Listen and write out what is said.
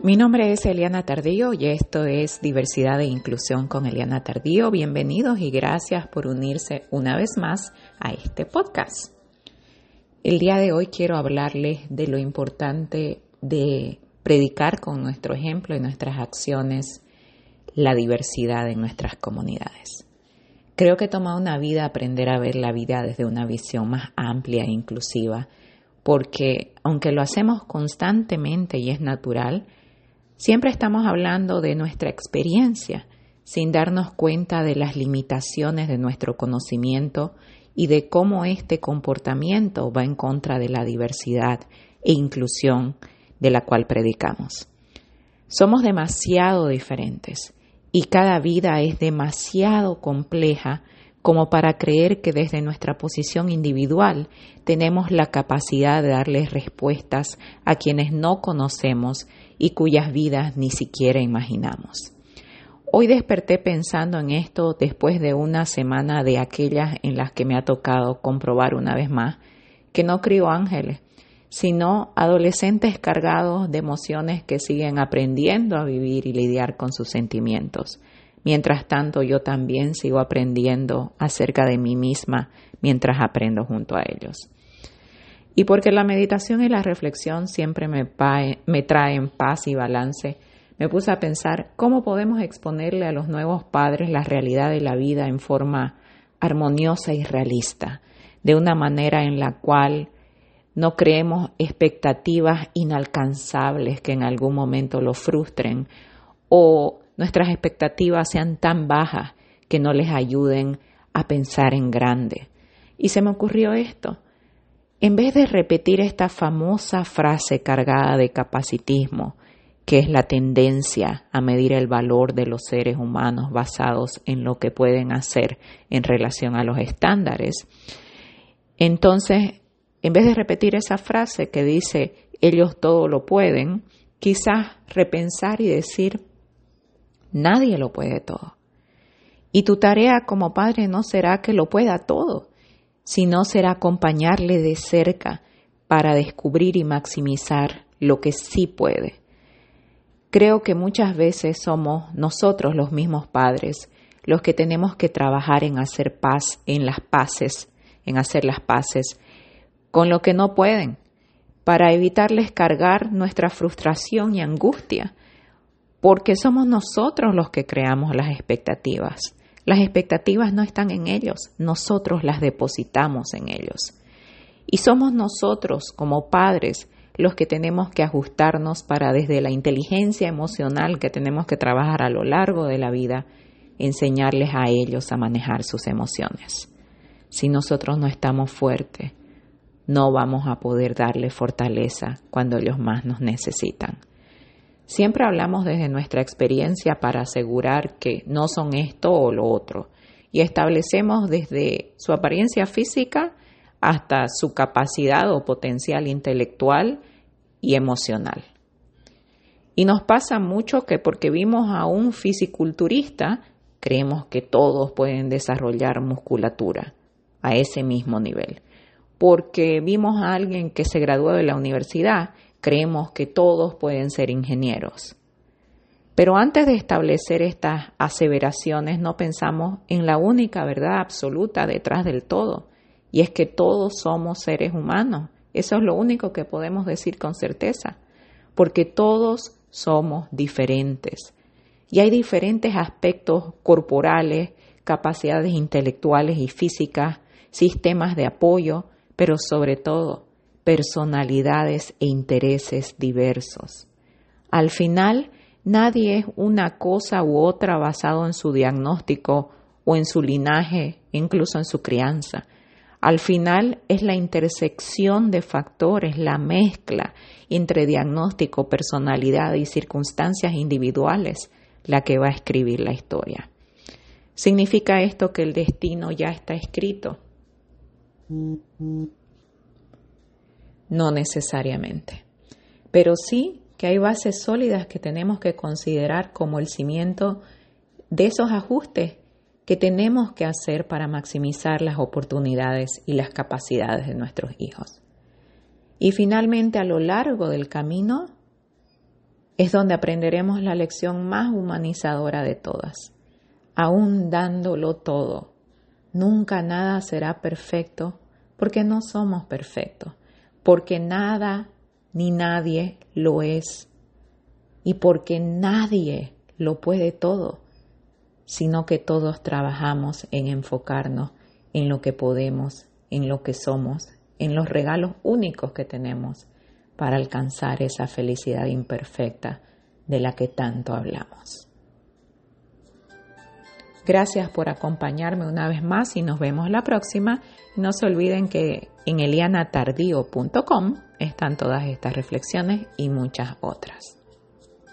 Mi nombre es Eliana Tardío y esto es Diversidad e Inclusión con Eliana Tardío. Bienvenidos y gracias por unirse una vez más a este podcast. El día de hoy quiero hablarles de lo importante de predicar con nuestro ejemplo y nuestras acciones la diversidad en nuestras comunidades. Creo que toma una vida aprender a ver la vida desde una visión más amplia e inclusiva, porque aunque lo hacemos constantemente y es natural, siempre estamos hablando de nuestra experiencia sin darnos cuenta de las limitaciones de nuestro conocimiento y de cómo este comportamiento va en contra de la diversidad e inclusión de la cual predicamos. Somos demasiado diferentes y cada vida es demasiado compleja como para creer que desde nuestra posición individual tenemos la capacidad de darles respuestas a quienes no conocemos y cuyas vidas ni siquiera imaginamos. Hoy desperté pensando en esto después de una semana de aquellas en las que me ha tocado comprobar una vez más que no crío ángeles, sino adolescentes cargados de emociones que siguen aprendiendo a vivir y lidiar con sus sentimientos. Mientras tanto, yo también sigo aprendiendo acerca de mí misma mientras aprendo junto a ellos. Y porque la meditación y la reflexión siempre me, traen paz y balance, me puse a pensar cómo podemos exponerle a los nuevos padres la realidad de la vida en forma armoniosa y realista, de una manera en la cual no creemos expectativas inalcanzables que en algún momento lo frustren o nuestras expectativas sean tan bajas que no les ayuden a pensar en grande. Y se me ocurrió esto. En vez de repetir esta famosa frase cargada de capacitismo, que es la tendencia a medir el valor de los seres humanos basados en lo que pueden hacer en relación a los estándares, entonces en vez de repetir esa frase que dice ellos todo lo pueden, quizás repensar y decir nadie lo puede todo. Y tu tarea como padre no será que lo pueda todo, sino será acompañarle de cerca para descubrir y maximizar lo que sí puede. Creo que muchas veces somos nosotros los mismos padres los que tenemos que trabajar en hacer paz, en las paces, en hacer las paces con lo que no pueden, para evitarles cargar nuestra frustración y angustia, porque somos nosotros los que creamos las expectativas. Las expectativas no están en ellos, nosotros las depositamos en ellos. Y somos nosotros como padres los que tenemos que ajustarnos para desde la inteligencia emocional que tenemos que trabajar a lo largo de la vida, enseñarles a ellos a manejar sus emociones. Si nosotros no estamos fuertes, no vamos a poder darle fortaleza cuando ellos más nos necesitan. Siempre hablamos desde nuestra experiencia para asegurar que no son esto o lo otro y establecemos desde su apariencia física hasta su capacidad o potencial intelectual y emocional. Y nos pasa mucho que porque vimos a un fisiculturista, creemos que todos pueden desarrollar musculatura a ese mismo nivel porque vimos a alguien que se graduó de la universidad, creemos que todos pueden ser ingenieros. Pero antes de establecer estas aseveraciones no pensamos en la única verdad absoluta detrás del todo, y es que todos somos seres humanos. Eso es lo único que podemos decir con certeza, porque todos somos diferentes. Y hay diferentes aspectos corporales, capacidades intelectuales y físicas, sistemas de apoyo, pero sobre todo personalidades e intereses diversos. Al final, nadie es una cosa u otra basado en su diagnóstico o en su linaje, incluso en su crianza. Al final es la intersección de factores, la mezcla entre diagnóstico, personalidad y circunstancias individuales la que va a escribir la historia. ¿Significa esto que el destino ya está escrito? No necesariamente, pero sí que hay bases sólidas que tenemos que considerar como el cimiento de esos ajustes que tenemos que hacer para maximizar las oportunidades y las capacidades de nuestros hijos. Y finalmente, a lo largo del camino, es donde aprenderemos la lección más humanizadora de todas. Aún dándolo todo, nunca nada será perfecto porque no somos perfectos, porque nada ni nadie lo es y porque nadie lo puede todo, sino que todos trabajamos en enfocarnos en lo que podemos, en lo que somos, en los regalos únicos que tenemos para alcanzar esa felicidad imperfecta de la que tanto hablamos. Gracias por acompañarme una vez más y nos vemos la próxima. No se olviden que en elianatardío.com están todas estas reflexiones y muchas otras.